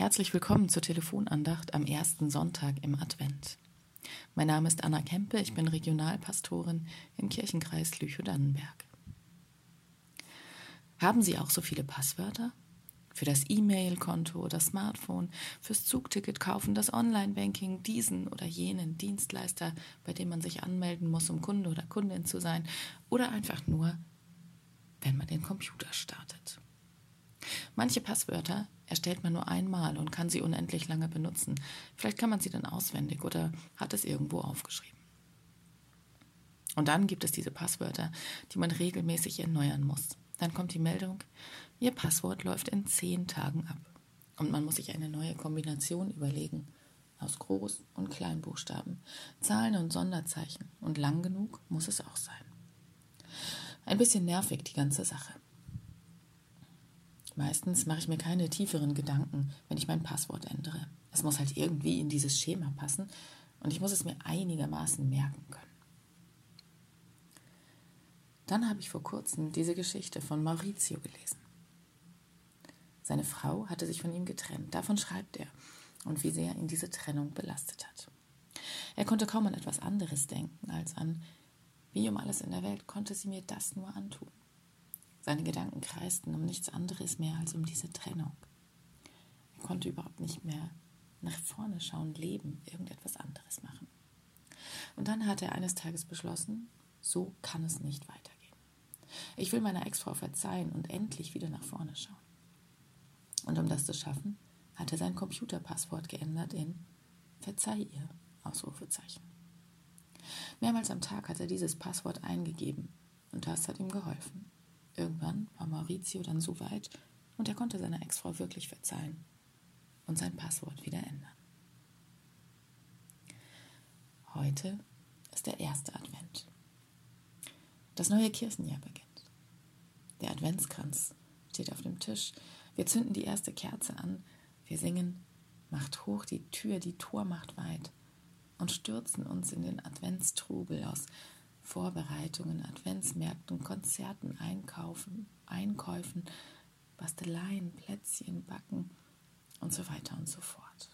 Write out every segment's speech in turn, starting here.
Herzlich willkommen zur Telefonandacht am ersten Sonntag im Advent. Mein Name ist Anna Kempe, ich bin Regionalpastorin im Kirchenkreis Lüchow-Dannenberg. Haben Sie auch so viele Passwörter? Für das E-Mail-Konto oder Smartphone, fürs Zugticket kaufen, das Online-Banking, diesen oder jenen Dienstleister, bei dem man sich anmelden muss, um Kunde oder Kundin zu sein, oder einfach nur, wenn man den Computer startet. Manche Passwörter erstellt man nur einmal und kann sie unendlich lange benutzen. Vielleicht kann man sie dann auswendig oder hat es irgendwo aufgeschrieben. Und dann gibt es diese Passwörter, die man regelmäßig erneuern muss. Dann kommt die Meldung, Ihr Passwort läuft in zehn Tagen ab. Und man muss sich eine neue Kombination überlegen. Aus Groß- und Kleinbuchstaben, Zahlen und Sonderzeichen. Und lang genug muss es auch sein. Ein bisschen nervig die ganze Sache. Meistens mache ich mir keine tieferen Gedanken, wenn ich mein Passwort ändere. Es muss halt irgendwie in dieses Schema passen und ich muss es mir einigermaßen merken können. Dann habe ich vor kurzem diese Geschichte von Maurizio gelesen. Seine Frau hatte sich von ihm getrennt. Davon schreibt er und wie sehr ihn diese Trennung belastet hat. Er konnte kaum an etwas anderes denken als an, wie um alles in der Welt konnte sie mir das nur antun. Seine Gedanken kreisten um nichts anderes mehr als um diese Trennung. Er konnte überhaupt nicht mehr nach vorne schauen, leben, irgendetwas anderes machen. Und dann hat er eines Tages beschlossen, so kann es nicht weitergehen. Ich will meiner Ex-Frau verzeihen und endlich wieder nach vorne schauen. Und um das zu schaffen, hat er sein Computerpasswort geändert in Verzeih ihr, Ausrufezeichen. Mehrmals am Tag hat er dieses Passwort eingegeben und das hat ihm geholfen. Irgendwann war Maurizio dann so weit und er konnte seiner Ex-Frau wirklich verzeihen und sein Passwort wieder ändern. Heute ist der erste Advent. Das neue Kirchenjahr beginnt. Der Adventskranz steht auf dem Tisch. Wir zünden die erste Kerze an. Wir singen Macht hoch die Tür, die Tor macht weit und stürzen uns in den Adventstrubel aus Vorbereitungen, Adventsmärkten, Konzerten, Einkaufen, Einkäufen, Basteleien, Plätzchen, Backen und so weiter und so fort.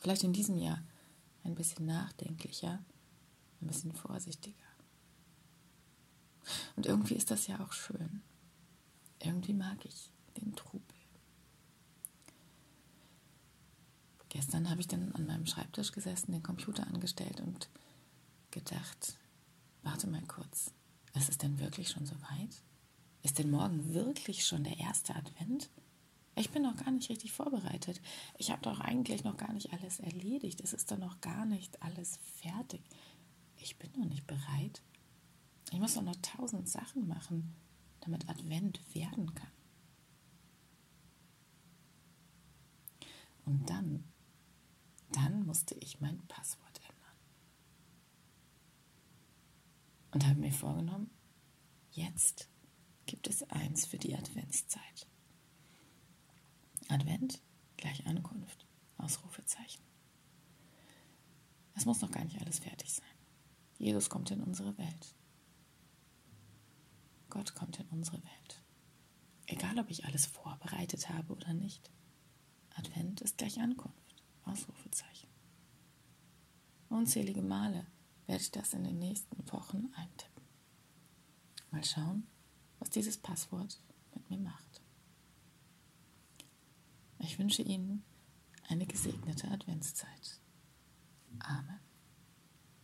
Vielleicht in diesem Jahr ein bisschen nachdenklicher, ein bisschen vorsichtiger. Und irgendwie ist das ja auch schön. Irgendwie mag ich den Trubel. Gestern habe ich dann an meinem Schreibtisch gesessen, den Computer angestellt und gedacht, warte mal kurz, ist es denn wirklich schon so weit? Ist denn morgen wirklich schon der erste Advent? Ich bin noch gar nicht richtig vorbereitet. Ich habe doch eigentlich noch gar nicht alles erledigt. Es ist doch noch gar nicht alles fertig. Ich bin noch nicht bereit. Ich muss doch noch tausend Sachen machen, damit Advent werden kann. Und dann, dann musste ich mein Passwort und habe mir vorgenommen, jetzt gibt es eins für die Adventszeit. Advent gleich Ankunft, Ausrufezeichen. Es muss noch gar nicht alles fertig sein. Jesus kommt in unsere Welt. Gott kommt in unsere Welt. Egal, ob ich alles vorbereitet habe oder nicht. Advent ist gleich Ankunft, Ausrufezeichen. Unzählige Male werde ich das in den nächsten Wochen eintippen. Mal schauen, was dieses Passwort mit mir macht. Ich wünsche Ihnen eine gesegnete Adventszeit. Amen.